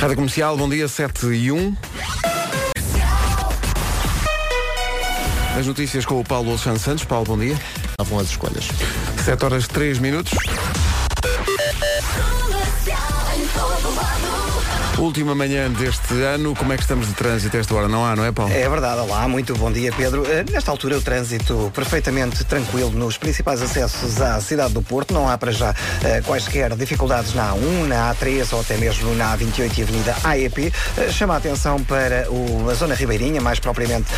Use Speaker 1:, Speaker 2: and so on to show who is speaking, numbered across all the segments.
Speaker 1: Rádio Comercial, bom dia, 7 e 1. As notícias com o Paulo Alexandre Santos. Paulo, bom dia.
Speaker 2: Estavam as escolhas.
Speaker 1: 7 horas 3 minutos. Última manhã deste ano, como é que estamos de trânsito esta hora? Não há, não é, Paulo?
Speaker 3: É verdade, olá, muito bom dia, Pedro. Eh, Nesta altura, o trânsito perfeitamente tranquilo nos principais acessos à cidade do Porto. Não há para já eh, quaisquer dificuldades na A1, na A3 ou até mesmo na A28 e Avenida AEP. Eh, Chama a atenção para a zona ribeirinha, mais propriamente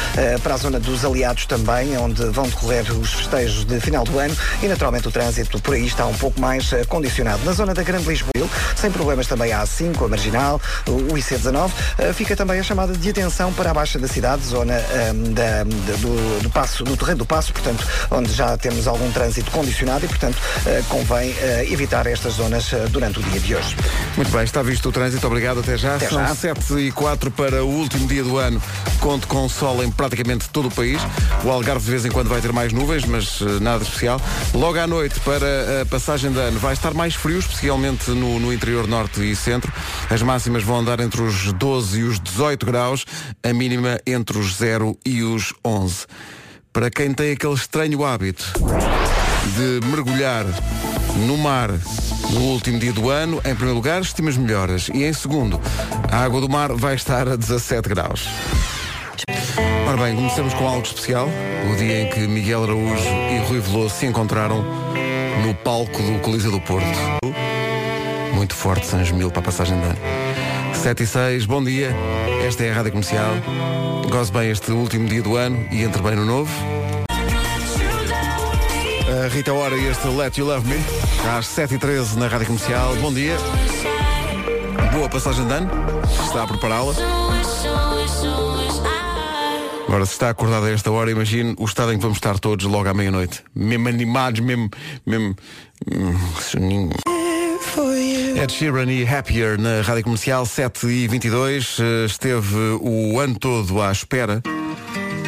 Speaker 3: para a zona dos aliados também, onde vão decorrer os festejos de final do ano e, naturalmente, o trânsito por aí está um pouco mais condicionado. Na zona da Grande Lisboa, sem problemas também a A5, a Marginal, o IC19. Eh, Fica também a chamada de atenção para a Baixa da cidade, zona ehm, da- do, do passo, do Terreiro do Passo, portanto, onde já temos algum trânsito condicionado e, portanto, eh, convém eh, evitar estas zonas durante o dia de hoje.
Speaker 1: Muito bem, está visto o trânsito, obrigado, até já.
Speaker 3: Até
Speaker 1: São
Speaker 3: já.
Speaker 1: 7 e 4 para o último dia do ano, conto com sol em praticamente todo o país. O Algarve de vez em quando vai ter mais nuvens, mas nada especial. Logo à noite, para a passagem de ano, vai estar mais frio, especialmente no, no interior norte e centro. As máximas vão andar entre os 12 e os 18 graus, a mínima entre os 0 e os 11. Para quem tem aquele estranho hábito de mergulhar no mar no último dia do ano, em primeiro lugar, estimas melhoras. E em segundo, a água do mar vai estar a 17 graus. Ora bem, começamos com algo especial. O dia em que Miguel Araújo e Rui Veloso se encontraram no palco do Coliseu do Porto. Muito forte, São Mil para a passagem de ano. 7 e 6, bom dia. Esta é a Rádio Comercial. Goze bem este último dia do ano e entre bem no novo. A Rita Ora e este Let You Love Me, às 7h13 na Rádio Comercial. Bom dia. Boa passagem de ano. Está a prepará-la. Agora, se está acordado a esta hora, imagine o estado em que vamos estar todos logo à meia-noite. Mesmo animados, mesmo. mesmo hum, soninho. Ed Sheeran e Happier na Rádio Comercial 7 e 22 Eh, Esteve o ano todo à espera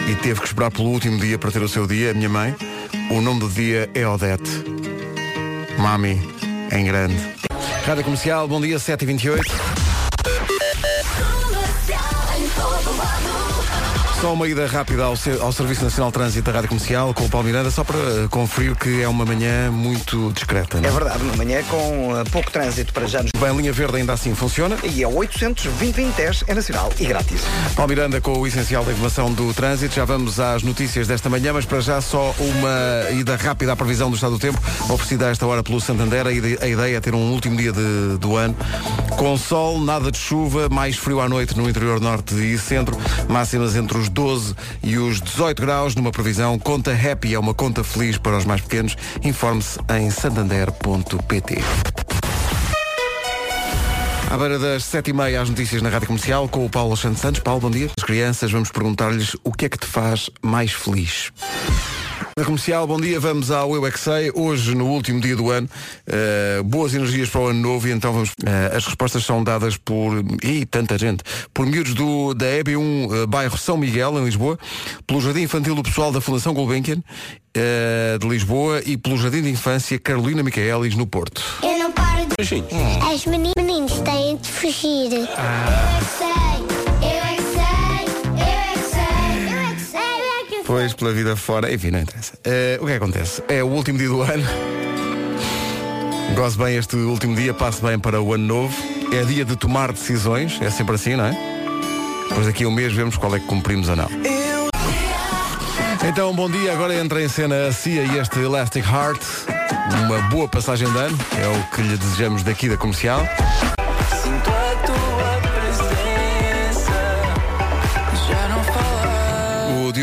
Speaker 1: e teve que esperar pelo último dia para ter o seu dia, a minha mãe. O nome do dia é Odete. Mami, em grande. Rádio Comercial, bom dia, 7 e 28 Só uma ida rápida ao, ao Serviço Nacional de Trânsito da Rádio Comercial com o Paulo Miranda, só para eh, conferir que é uma manhã muito discreta. não
Speaker 3: É
Speaker 1: é?
Speaker 3: verdade, uma manhã com eh, pouco trânsito para já nos...
Speaker 1: Bem, linha verde ainda assim funciona.
Speaker 3: E é 800 2010 é nacional e grátis.
Speaker 1: Paulo Miranda com o essencial da informação do trânsito. Já vamos às notícias desta manhã, mas para já só uma ida rápida à previsão do estado do tempo, oferecida a esta hora pelo Santander. A ideia é ter um último dia de- do ano com sol, nada de chuva, mais frio à noite no interior norte e centro, máximas entre os 12 e os 18 graus, numa previsão conta happy, é uma conta feliz para os mais pequenos. Informe-se em santander.pt. À beira das sete e meia, as notícias na Rádio Comercial com o Paulo Alexandre Santos. Paulo, bom dia. As crianças, vamos perguntar-lhes o que é que te faz mais feliz. Na Comercial, bom dia, vamos ao Eu é Que Sei. Hoje, no último dia do ano, eh, boas energias para o ano novo e então vamos. eh, as respostas são dadas por. Ih, tanta gente. Por miúdos do, da EB1, eh, bairro São Miguel, em Lisboa, pelo Jardim Infantil do Pessoal da Fundação Gulbenkian, de Lisboa, e pelo Jardim de Infância Carolina Micaelis, no Porto.
Speaker 4: Eu não paro de. As meni- meninos têm de fugir. Eu é que sei,
Speaker 1: Pois, pela vida fora, enfim, não interessa. Eh, o que é que acontece? É o último dia do ano. Goze bem este último dia, passe bem para o ano novo. É dia de tomar decisões, é sempre assim, não é? Depois daqui a um mês vemos qual é que cumprimos ou não. Então, bom dia. Agora entra em cena a Cia e este Elastic Heart. Uma boa passagem de ano, é o que lhe desejamos daqui da comercial.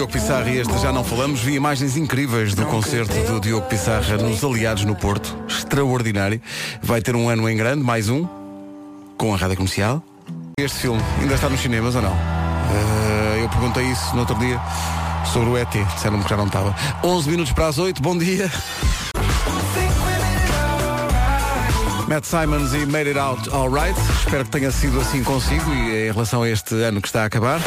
Speaker 1: Diogo Pissarra e este já não falamos. Vi imagens incríveis do concerto do Diogo Pissarra nos Aliados no Porto. Extraordinário. Vai ter um ano em grande, mais um, com a rádio comercial. Este filme ainda está nos cinemas ou não? Eh, eu perguntei isso no outro dia sobre o ET. Disseram-me que já não estava. 11 minutos para as 8. Bom dia. Matt Simons e Made It Out Alright. Espero que tenha sido assim consigo e em relação a este ano que está a acabar.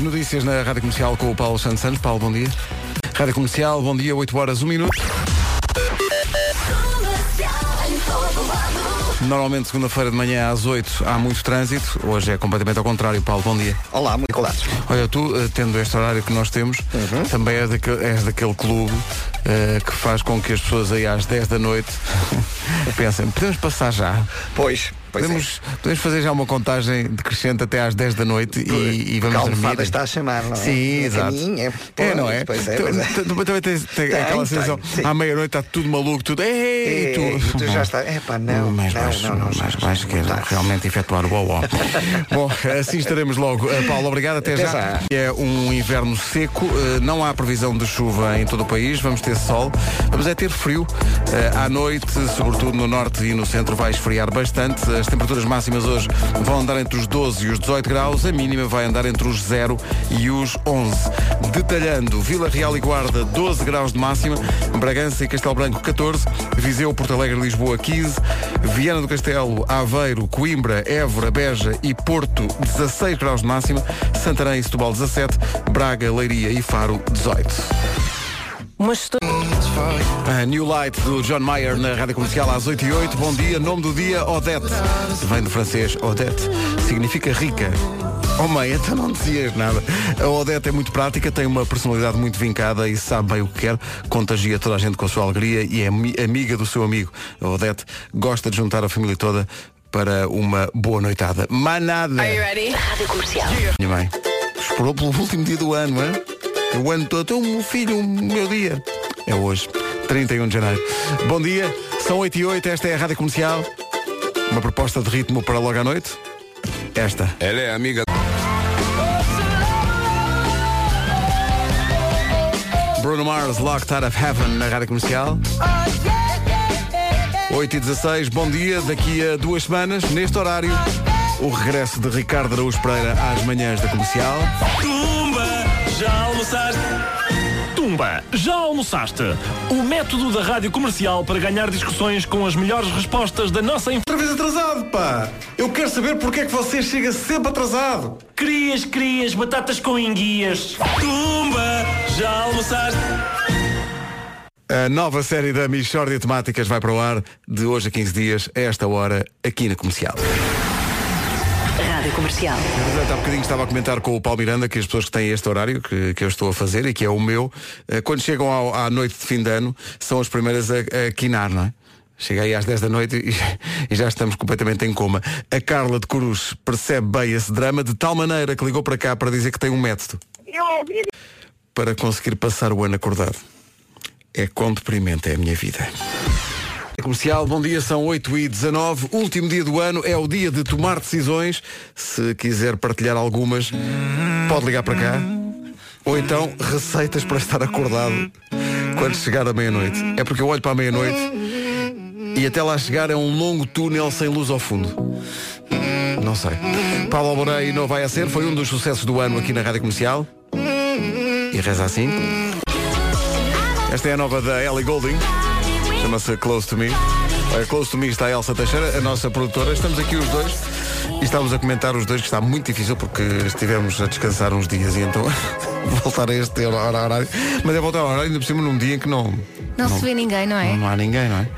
Speaker 1: Notícias na Rádio Comercial com o Paulo Santos Santos. Paulo, bom dia. Rádio Comercial, bom dia, 8 horas, 1 minuto. Normalmente, segunda-feira de manhã às 8 há muito trânsito. Hoje é completamente ao contrário. Paulo, bom dia.
Speaker 3: Olá, muito colados.
Speaker 1: Olha, tu, eh, tendo este horário que nós temos,
Speaker 3: Uhum.
Speaker 1: também és daquele, és daquele clube eh, que faz com que as pessoas aí às 10 da noite pensem, podemos passar já?
Speaker 3: Pois, é.
Speaker 1: Podemos, podemos fazer já uma contagem decrescente até às 10 da noite e, e vamos
Speaker 3: Calma,
Speaker 1: dormir.
Speaker 3: fada está a chamar, não é?
Speaker 1: Sim,
Speaker 3: É
Speaker 1: exato.
Speaker 3: caminho, é-
Speaker 1: é, não é?
Speaker 3: Pois é, pois é.
Speaker 1: tu- tu Também tens, tens
Speaker 3: Tem,
Speaker 1: aquela
Speaker 3: tem,
Speaker 1: sensação, à meia-noite está tudo maluco, tudo. Ei,
Speaker 3: É,
Speaker 1: tu,
Speaker 3: tu já está. É pá, não.
Speaker 1: mais
Speaker 3: não,
Speaker 1: baixo,
Speaker 3: não, não,
Speaker 1: mais baixo, que é realmente efetuar o ó Bom, assim estaremos logo. Uh, Paulo, obrigado, até, já. É um inverno seco, uh, não há previsão de chuva em todo o país, vamos ter sol, vamos é ter frio. Uh, à noite, sobretudo no norte e no centro, vai esfriar bastante. As temperaturas máximas hoje vão andar entre os 12 e os 18 graus, a mínima vai andar entre os 0 e os 11. Detalhando, Vila Real e Guarda, 12 graus de máxima, Bragança e Castelo Branco, 14, Viseu, Porto Alegre, Lisboa, 15, Viana do Castelo, Aveiro, Coimbra, Évora, Beja e Porto, 16 graus de máxima, Santarém e Setúbal, 17, Braga, Leiria e Faro, 18. A New Light do John Mayer na Rádio Comercial às 8 e 8 Bom dia, nome do dia, Odette Vem do francês Odette Significa rica Oh mãe, então não dizias nada A Odette é muito prática, tem uma personalidade muito vincada E sabe bem o que quer Contagia toda a gente com a sua alegria E é ami- amiga do seu amigo A Odette gosta de juntar a família toda Para uma boa noitada Manada
Speaker 2: Rádio Comercial.
Speaker 1: minha mãe. Esperou pelo último dia do ano, é? O ano todo. Meu filho, o meu dia. É hoje, 31 de janeiro. Bom dia, são 8 e 8, esta é a Rádio Comercial. Uma proposta de ritmo para logo à noite. Esta.
Speaker 5: Ela é amiga.
Speaker 1: Bruno Mars, Locked Out of Heaven na Rádio Comercial. 8 e 16, bom dia. Daqui a duas semanas, neste horário, o regresso de Ricardo Araújo Pereira às manhãs da Comercial.
Speaker 6: Tumba, já almoçaste? Tumba, já almoçaste? O método da rádio comercial para ganhar discussões com as melhores respostas da nossa.
Speaker 1: Outra vez atrasado, pá! Eu quero saber porque é que você chega sempre atrasado.
Speaker 6: Crias, crias, batatas com enguias. Tumba, já almoçaste?
Speaker 1: A nova série da Michórdia Temáticas vai para o ar de hoje a 15 dias, a esta hora, aqui na Comercial.
Speaker 2: Rádio Comercial.
Speaker 1: Portanto, há bocadinho estava a comentar com o Paulo Miranda que as pessoas que têm este horário que, que eu estou a fazer e que é o meu, eh, quando chegam ao- à noite de fim de ano, são as primeiras a, a quinar, não é? Chega aí às 10 da noite e, e já estamos completamente em coma. A Carla de Cruz percebe bem esse drama de tal maneira que ligou para cá para dizer que tem um método para conseguir passar o ano acordado. É quão deprimente é a minha vida. Comercial, bom dia, são 8 e 19 Último dia do ano, é o dia de tomar decisões. Se quiser partilhar algumas Pode ligar para cá. Ou então receitas para estar acordado Quando chegar a meia-noite. É porque eu olho para a meia-noite E até lá chegar é um longo túnel sem luz ao fundo. Não sei. Paulo Alborei não vai a ser. Foi um dos sucessos do ano aqui na Rádio Comercial. E reza assim. Esta é a nova da Ellie Golding Chama-se Close to Me. Olha, Close to Me está a Elsa Teixeira, a nossa produtora. Estamos aqui os dois e estávamos a comentar os dois que está muito difícil porque estivemos a descansar uns dias e então voltar a este horário. Mas é voltar ao horário ainda por cima num dia em que não.
Speaker 7: Não, se vê ninguém, não é?
Speaker 1: Não, não há ninguém, não é?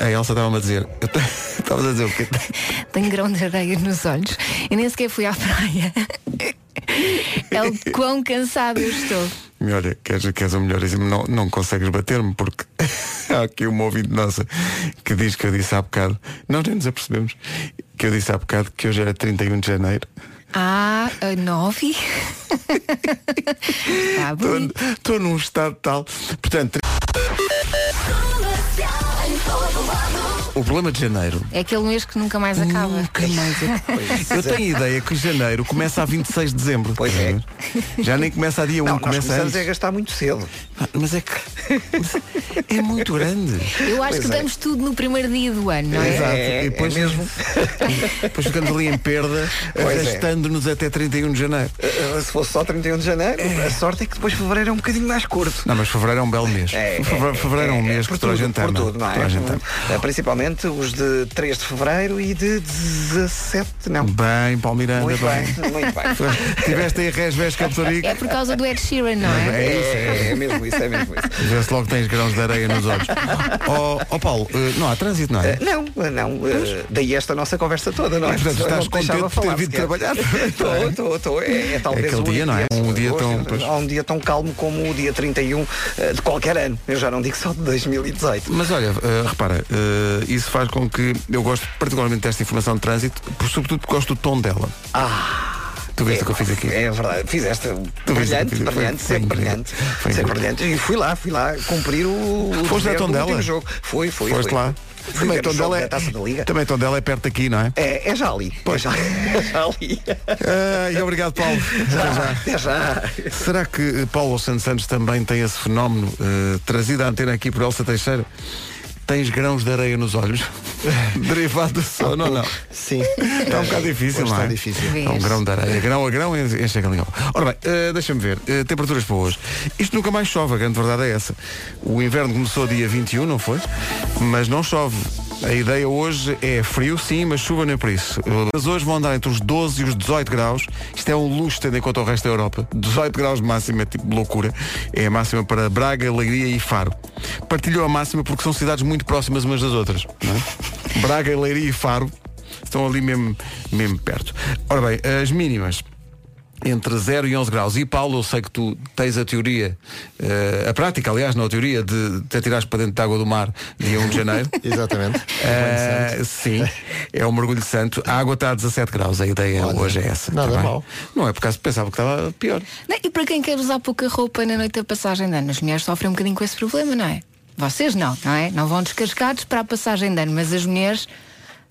Speaker 1: A, Elsa estava-me a dizer. Estavas a dizer o quê?
Speaker 7: Tenho grão de areia nos olhos e nem sequer fui à praia. É o quão cansado eu estou.
Speaker 1: Olha, queres, queres o melhor exemplo? Não, não consegues bater-me porque há aqui uma ouvinte nossa que diz que eu disse há bocado, nós nem nos apercebemos, que eu disse há bocado que hoje era 31 de janeiro.
Speaker 7: Ah, nove?
Speaker 1: Estou num estado tal. Portanto, o problema de janeiro.
Speaker 7: É aquele mês que nunca mais acaba.
Speaker 1: Nunca mais acaba. Eu tenho a ideia que janeiro começa a 26 de dezembro.
Speaker 3: Pois é.
Speaker 1: Já nem começa a dia 1,
Speaker 3: Não, nós
Speaker 1: começa
Speaker 3: começamos
Speaker 1: antes.
Speaker 3: a gastar muito cedo.
Speaker 1: Mas é que é muito grande.
Speaker 7: Eu acho
Speaker 3: Pois
Speaker 7: que
Speaker 3: é.
Speaker 7: damos tudo no primeiro dia do ano, não é?
Speaker 1: Exato.
Speaker 3: É,
Speaker 1: e depois,
Speaker 3: é mesmo.
Speaker 1: depois ficamos ali em perda,
Speaker 3: Pois é.
Speaker 1: até 31 de janeiro.
Speaker 3: Uh, Se fosse só 31 de janeiro, a sorte é que depois fevereiro é um bocadinho mais curto.
Speaker 1: Não, mas fevereiro é um belo mês.
Speaker 3: É,
Speaker 1: Fevereiro, é um mês
Speaker 3: por
Speaker 1: que toda a gente
Speaker 3: por
Speaker 1: ama.
Speaker 3: tudo, não é? Principalmente naturalmente, os de 3 de Fevereiro e de 17, não.
Speaker 1: Bem, Paulo Miranda,
Speaker 3: Muito
Speaker 1: bem.
Speaker 3: bem, muito bem.
Speaker 1: Tiveste aí Resves Captorico.
Speaker 7: É por causa do Ed Sheeran, não é?
Speaker 3: É isso, é, é mesmo isso, é mesmo isso.
Speaker 1: Vê-se logo que tens grãos de areia nos olhos. Ó ó, Paulo, eh, não há trânsito, não é?
Speaker 3: Eh, Não, não, eh, daí esta nossa conversa toda, não é?
Speaker 1: Portanto,
Speaker 3: Senão
Speaker 1: estás
Speaker 3: não
Speaker 1: contente por ter vindo trabalhar?
Speaker 3: Estou, estou, estou. É, é talvez
Speaker 1: aquele
Speaker 3: o
Speaker 1: dia, não é? Um dia
Speaker 3: hoje,
Speaker 1: tão- pois.
Speaker 3: Há um dia tão calmo como o dia 31 eh, de qualquer ano. Eu já não digo só de 2018.
Speaker 1: Mas olha, repara, isso faz com que eu gosto particularmente desta informação de trânsito, por- sobretudo porque gosto do tom dela.
Speaker 3: Ah!
Speaker 1: Tu viste
Speaker 3: é,
Speaker 1: o que eu fiz aqui?
Speaker 3: É verdade, fizeste
Speaker 1: Tu
Speaker 3: brilhante,
Speaker 1: fiz?
Speaker 3: brilhante,
Speaker 1: Foi-
Speaker 3: sempre
Speaker 1: foi
Speaker 3: brilhante.
Speaker 1: Foi
Speaker 3: Sempre brilhante. E fui lá, fui lá cumprir o, o
Speaker 1: Foste a Tondela?
Speaker 3: jogo. Fui, fui.
Speaker 1: Foste
Speaker 3: fui.
Speaker 1: lá.
Speaker 3: Fui
Speaker 1: Também
Speaker 3: jogo
Speaker 1: Tondela
Speaker 3: da
Speaker 1: é,
Speaker 3: Taça da Liga.
Speaker 1: também Tondela é perto aqui, não é?
Speaker 3: É, é já ali. É já, é já ali.
Speaker 1: Ah, e obrigado, Paulo. Já.
Speaker 3: Até já.
Speaker 1: Será que Paulo Santos Santos também tem esse fenómeno eh, trazido à antena aqui por Elsa Teixeira? Tens grãos de areia nos olhos? Derivado do sono ou não?
Speaker 5: Sim.
Speaker 1: Está um bocado difícil,
Speaker 5: Hoje
Speaker 1: não é?
Speaker 5: está difícil.
Speaker 7: Vês?
Speaker 1: É um grão de areia. Grão a grão enche a galinha. Ora bem, eh, deixa-me ver. Eh, temperaturas para hoje. Isto nunca mais chove, a grande verdade é essa. O inverno começou dia 21, não foi? Mas não chove. A ideia hoje é frio, sim, mas chuva nem por isso. Mas hoje vão andar entre os 12 e os 18 graus. Isto é um luxo tendo em conta o resto da Europa. 18 graus de máxima, é tipo loucura. É a máxima para Braga, Leiria e Faro. Partilhou a máxima porque são cidades muito próximas umas das outras. é? Braga, Leiria e Faro estão ali mesmo, mesmo perto. Ora bem, as mínimas entre 0 e 11 graus. E Paulo, eu sei que tu tens a teoria, eh, a prática, aliás, não a teoria, de te atirares para dentro da água do mar dia 1 de janeiro.
Speaker 5: Exatamente.
Speaker 1: Eh, sim, é um mergulho santo. A água está a 17 graus, a ideia
Speaker 5: Olha,
Speaker 1: hoje é essa.
Speaker 5: nada
Speaker 1: tá
Speaker 5: mal.
Speaker 1: Não é por causa pensava que estava pior.
Speaker 7: Não, E para quem quer usar pouca roupa na noite da passagem de ano, as mulheres sofrem um bocadinho com esse problema, não é? Vocês não, não é? Não vão descascados para a passagem de ano, mas as mulheres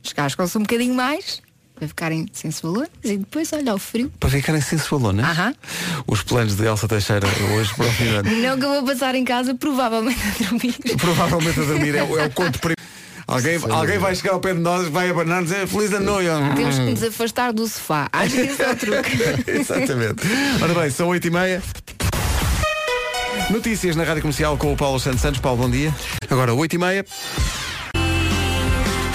Speaker 7: descascam-se um bocadinho mais para ficarem sensualonas e depois olha o frio.
Speaker 1: Para ficarem sensualonas.
Speaker 7: Aham.
Speaker 1: Os planos de Elsa Teixeira hoje para o fim de ano.
Speaker 7: Não que eu vou passar em casa, provavelmente a dormir.
Speaker 1: Provavelmente a dormir é, o- é o conto primo. Alguém, alguém vai chegar ao pé de nós, vai abanar e dizer feliz ano novo.
Speaker 7: Temos que nos afastar do sofá. Acho que esse é o truque.
Speaker 1: Exatamente. Ora bem, são 8 e meia. Notícias na Rádio Comercial com o Paulo Santos Santos. Paulo, bom dia. Agora, 8 e meia.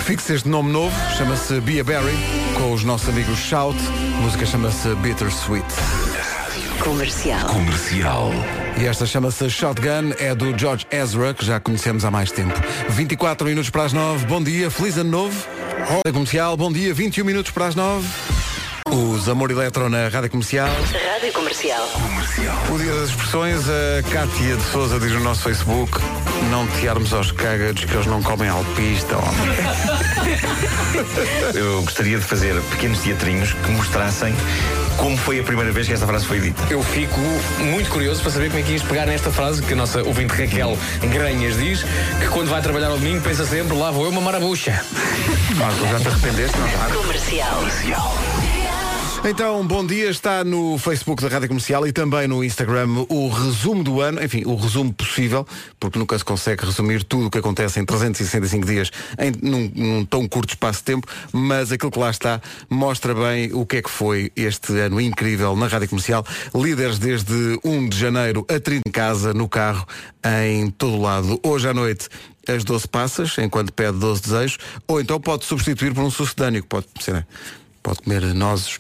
Speaker 1: Fixe este nome novo, chama-se Bia Berry, com os nossos amigos Shout. A música chama-se Bittersweet.
Speaker 2: Comercial.
Speaker 1: E esta chama-se Shotgun, é do George Ezra, que já conhecemos há mais tempo. 24 minutos para as 9, bom dia, feliz ano novo. Comercial, bom dia, 21 minutos para as 9. Os Amor Eletro na Rádio Comercial.
Speaker 2: Rádio Comercial.
Speaker 1: O dia das expressões, a Cátia de Souza diz no nosso Facebook não tearmos aos cágados que eles não comem alpista. homem."
Speaker 8: Eu gostaria de fazer pequenos teatrinhos que mostrassem como foi a primeira vez que esta frase foi dita.
Speaker 9: Eu fico muito curioso para saber como é que ias pegar nesta frase que a nossa ouvinte Raquel Granhas diz que quando vai trabalhar ao domingo pensa sempre lá vou eu mamar a bucha.
Speaker 1: Ah, tu já te arrependeste, não já?
Speaker 2: Comercial.
Speaker 1: Então, bom dia, está no Facebook da Rádio Comercial e também no Instagram o resumo do ano, enfim, o resumo possível, porque nunca se consegue resumir tudo o que acontece em 365 dias em, num, num tão curto espaço de tempo, mas aquilo que lá está mostra bem o que é que foi este ano incrível na Rádio Comercial. Líderes desde 1 de janeiro a 30 em casa, no carro, em todo lado. Hoje à noite as 12 passas, enquanto pede 12 desejos, ou então pode substituir por um sucedâneo, que pode ser, né? pode comer nozes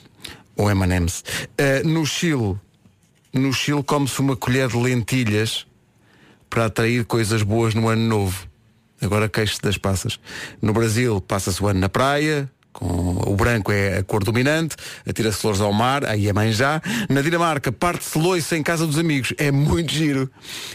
Speaker 1: ou M&M's. Eh, no Chile, no Chile come-se uma colher de lentilhas para atrair coisas boas no ano novo. Agora queixo das passas. No Brasil passa-se o ano na praia, com o branco é a cor dominante, atira-se flores ao mar, aí é mãe já. Na Dinamarca parte-se loiça em casa dos amigos, é muito giro.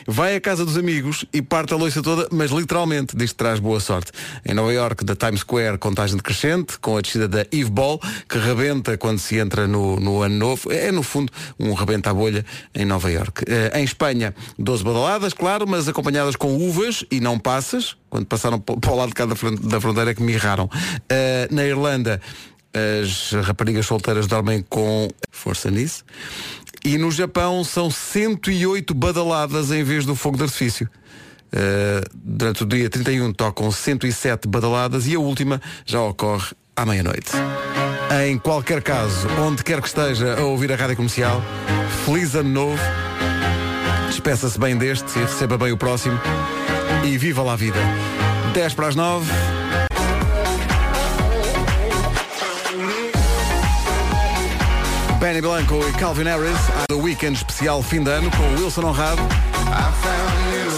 Speaker 1: Vai à casa dos amigos e parte a loiça toda, mas literalmente, diz que traz boa sorte. Em Nova York, da Times Square, contagem decrescente, com a descida da Eve Ball, que rebenta quando se entra no, no ano novo. É, no fundo, um rebenta a bolha em Nova York. Eh, em Espanha, 12 badaladas, claro, mas acompanhadas com uvas e não passas. Quando passaram pa- para o lado de cá da fron- da fronteira que mirraram. Eh, na Irlanda, as raparigas solteiras dormem com força nisso. E no Japão são 108 badaladas em vez do fogo de artifício. Uh, durante o dia 31 tocam 107 badaladas e a última já ocorre à meia-noite. Em qualquer caso, onde quer que esteja a ouvir a rádio comercial, feliz ano novo, despeça-se bem deste e receba bem o próximo e viva lá a vida. 10 para as 9. Benny Blanco e Calvin Harris, The Weekend especial fim de ano com o Wilson Honrado.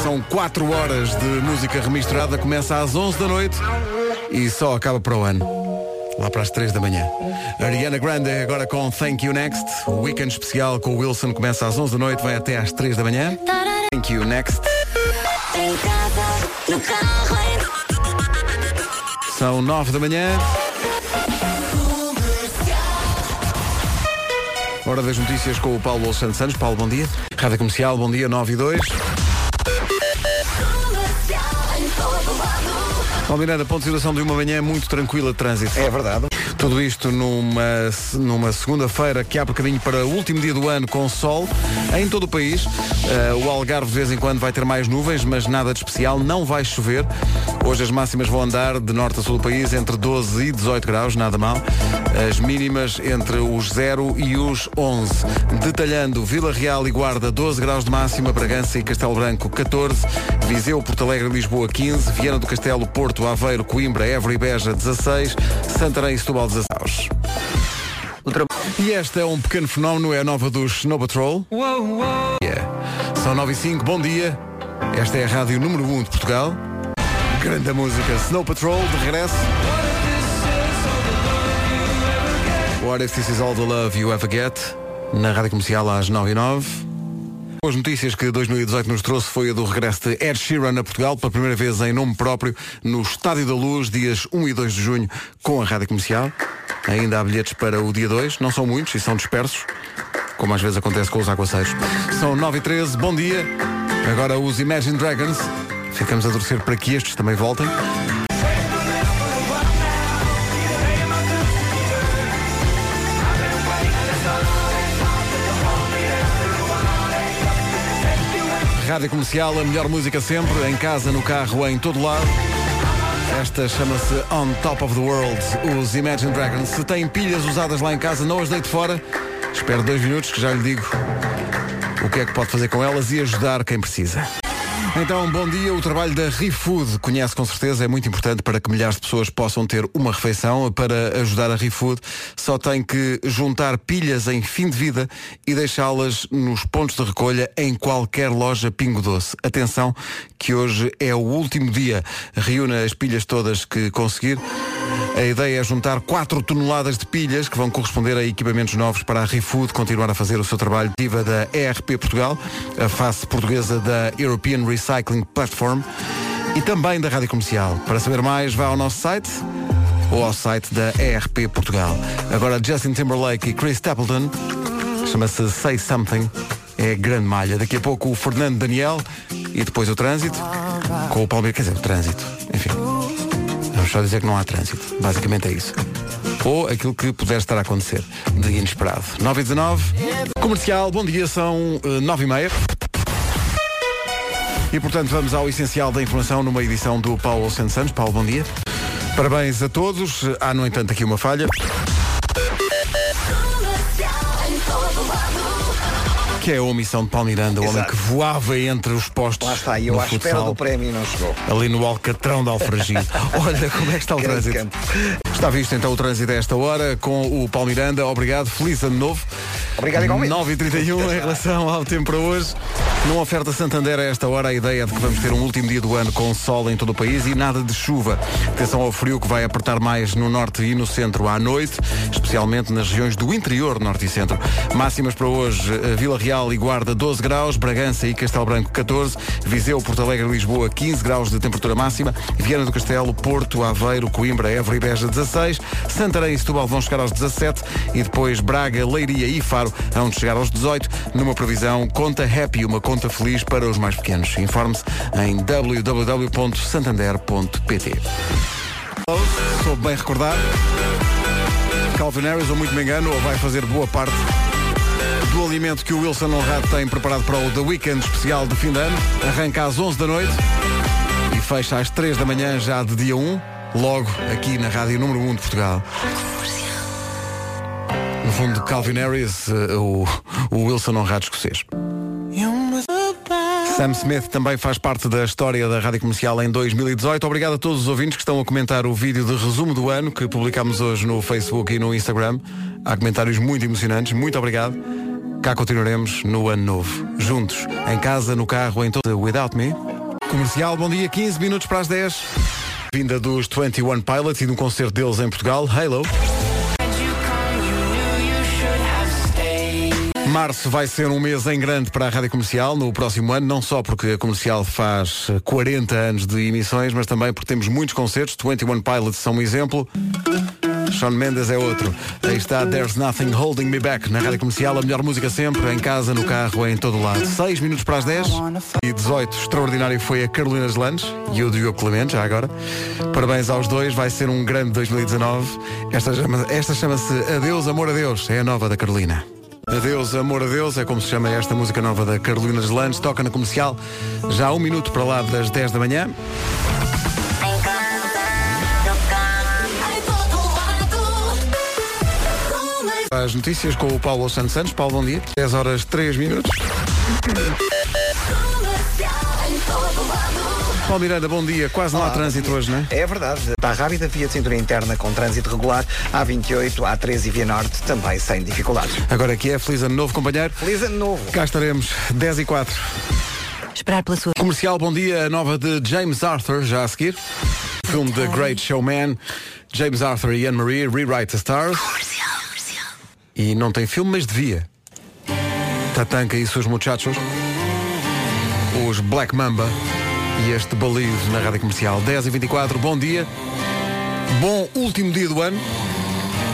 Speaker 1: São 4 horas de música remisturada, começa às 11 da noite e só acaba para o ano. Lá para as 3 da manhã. Ariana Grande agora com Thank You Next. O weekend especial com o Wilson começa às 11 da noite, vai até às 3 da manhã. Thank You Next. São 9 da manhã. Hora das notícias com o Paulo Alexandre Santos. Paulo, bom dia. Rádio Comercial, bom dia, 9 e 2. Paulo Miranda, ponto de situação de uma manhã muito tranquila de trânsito.
Speaker 3: É verdade.
Speaker 1: Tudo isto numa, numa segunda-feira que abre caminho para o último dia do ano com sol em todo o país. Eh, o Algarve de vez em quando vai ter mais nuvens, mas nada de especial, não vai chover. Hoje as máximas vão andar de norte a sul do país entre 12 e 18 graus, nada mal. As mínimas entre os 0 e os 11. Detalhando, Vila Real e Guarda 12 graus de máxima, Bragança e Castelo Branco 14, Viseu, Porto Alegre e Lisboa 15, Viana do Castelo, Porto, Aveiro, Coimbra, Évora e Beja 16, Santarém e Setúbal 16. E este é um pequeno fenómeno, é a nova dos Snow Patrol. Yeah. São 9 e 5, bom dia. Esta é a rádio número 1 de Portugal. Grande música, Snow Patrol, de regresso. What if this is all the love you ever get? Na rádio comercial às 9 e 9. As notícias que 2018 nos trouxe foi a do regresso de Ed Sheeran a Portugal, pela primeira vez em nome próprio, no Estádio da Luz, dias 1 e 2 de junho, com a rádio comercial. Ainda há bilhetes para o dia 2, não são muitos e são dispersos, como às vezes acontece com os aguaceiros. São 9 e 13, bom dia. Agora os Imagine Dragons. Ficamos a torcer para que estes também voltem. Rádio Comercial, a melhor música sempre, em casa, no carro, em todo lado. Esta chama-se On Top of the World, os Imagine Dragons. Se tem pilhas usadas lá em casa, não as deite fora. Espero dois minutos que já lhe digo o que é que pode fazer com elas e ajudar quem precisa. Então, bom dia. O trabalho da ReFood conhece com certeza, é muito importante para que milhares de pessoas possam ter uma refeição. Para ajudar a ReFood, só tem que juntar pilhas em fim de vida e deixá-las nos pontos de recolha em qualquer loja Pingo Doce. Atenção, que hoje é o último dia. Reúna as pilhas todas que conseguir. A ideia é juntar 4 toneladas de pilhas que vão corresponder a equipamentos novos para a ReFood continuar a fazer o seu trabalho diva da ERP Portugal, a face portuguesa da European Recycling Platform e também da Rádio Comercial. Para saber mais, vá ao nosso site ou ao site da ERP Portugal. Agora Justin Timberlake e Chris Stapleton, chama-se Say Something, é grande malha. Daqui a pouco o Fernando Daniel e depois o trânsito, com o Palmeiras, quer dizer, o trânsito, enfim. Vamos só dizer que não há trânsito. Basicamente é isso. Ou aquilo que puder estar a acontecer de inesperado. 9 e 19. Comercial, bom dia, são eh, 9 e meia. E portanto vamos ao essencial da informação numa edição do Paulo Santos Santos. Paulo, bom dia. Parabéns a todos. Há, no entanto, aqui uma falha. Que é a omissão de Paulo Miranda, o homem
Speaker 3: Exato.
Speaker 1: que voava entre os postos.
Speaker 3: Lá está, e eu
Speaker 1: no
Speaker 3: à espera
Speaker 1: futsal,
Speaker 3: do prémio e não chegou.
Speaker 1: Ali no Alcatrão de Alfragide. Olha como é que está o
Speaker 3: Grande
Speaker 1: trânsito.
Speaker 3: campo.
Speaker 1: Está visto então o trânsito a esta hora com o Paulo Miranda. Obrigado, feliz ano novo.
Speaker 3: Obrigado igualmente.
Speaker 1: 9h31 em relação ao tempo para hoje. Numa oferta Santander a esta hora, a ideia é de que vamos ter um último dia do ano com sol em todo o país e nada de chuva. Atenção ao frio que vai apertar mais no norte e no centro à noite, especialmente nas regiões do interior, norte e centro. Máximas para hoje, eh, Vila Real e Guarda 12 graus, Bragança e Castelo Branco 14, Viseu, Porto Alegre e Lisboa 15 graus de temperatura máxima, Viana do Castelo, Porto, Aveiro, Coimbra, Évora e Beja 16, Santarém e Setúbal vão chegar aos 17 e depois Braga, Leiria e Faro vão chegar aos 18 numa previsão conta happy, uma conta feliz para os mais pequenos. Informe-se em www.santander.pt. Sou bem recordar. Calvin Harris, ou muito me engano, ou vai fazer boa parte do alimento que o Wilson Honrado tem preparado para o The Weekend especial de fim de ano. Arranca às 11 da noite e fecha às 3 da manhã já de dia 1, logo aqui na Rádio Número 1 de Portugal. No fundo, Calvin Harris, eh, o, o Wilson Honrado escocês. Sam Smith também faz parte da história da Rádio Comercial em 2018. Obrigado a todos os ouvintes que estão a comentar o vídeo de resumo do ano que publicámos hoje no Facebook e no Instagram. Há comentários muito emocionantes. Muito obrigado. Cá continuaremos no ano novo. Juntos, em casa, no carro, em todo Without Me. Comercial, bom dia, 15 minutos para as 10. Vinda dos 21 Pilots e de um concerto deles em Portugal, Halo. Março vai ser um mês em grande para a Rádio Comercial no próximo ano, não só porque a Comercial faz eh, 40 anos de emissões, mas também porque temos muitos concertos. 21 Pilots são um exemplo. Sean Mendes é outro. Aí está There's Nothing Holding Me Back na Rádio Comercial, a melhor música sempre, em casa, no carro, em todo lado. 6 minutos para as 10 e 18. Extraordinário foi a Carolina Landes e o Diogo Clemente, já agora. Parabéns aos dois, vai ser um grande 2019. Esta chama- chama-se Adeus, Amor a Deus, é a nova da Carolina. Adeus, amor a Deus, é como se chama esta música nova da Carolina Landes, toca na comercial já há um minuto para lá das 10 da manhã. As notícias com o Paulo Santos Santos. Paulo, bom dia. 10 horas 3 minutos. Paulo Miranda, bom dia. Quase não há
Speaker 3: Olá,
Speaker 1: trânsito
Speaker 3: bom dia.
Speaker 1: hoje, não é?
Speaker 3: É verdade. Está rápida via de cintura interna com trânsito regular. A28, A13 e Via Norte também sem dificuldades.
Speaker 1: Agora aqui é Feliz Ano Novo, companheiro.
Speaker 3: Feliz ano novo.
Speaker 1: Cá estaremos 10 e 4.
Speaker 7: Esperar pela sua.
Speaker 1: Comercial, bom dia. A nova de James Arthur, já a seguir. Filme The Great Showman. James Arthur e Anne-Marie, Rewrite the Stars. E não tem filme, mas devia. Tatanka e seus muchachos. Os Black Mamba. E este Believe na Rádio Comercial. 10 e 24 bom dia. Bom último dia do ano.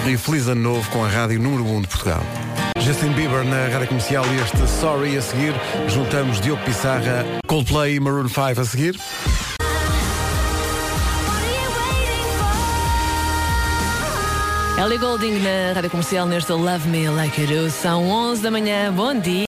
Speaker 1: E feliz ano novo com a Rádio Número 1 de Portugal. Justin Bieber na Rádio Comercial e este Sorry a seguir. Juntamos Diogo Pissarra, Coldplay e Maroon 5 a seguir.
Speaker 5: Ellie Golding na Rádio Comercial neste Love Me Like You Do. São 11 da manhã. Bom dia.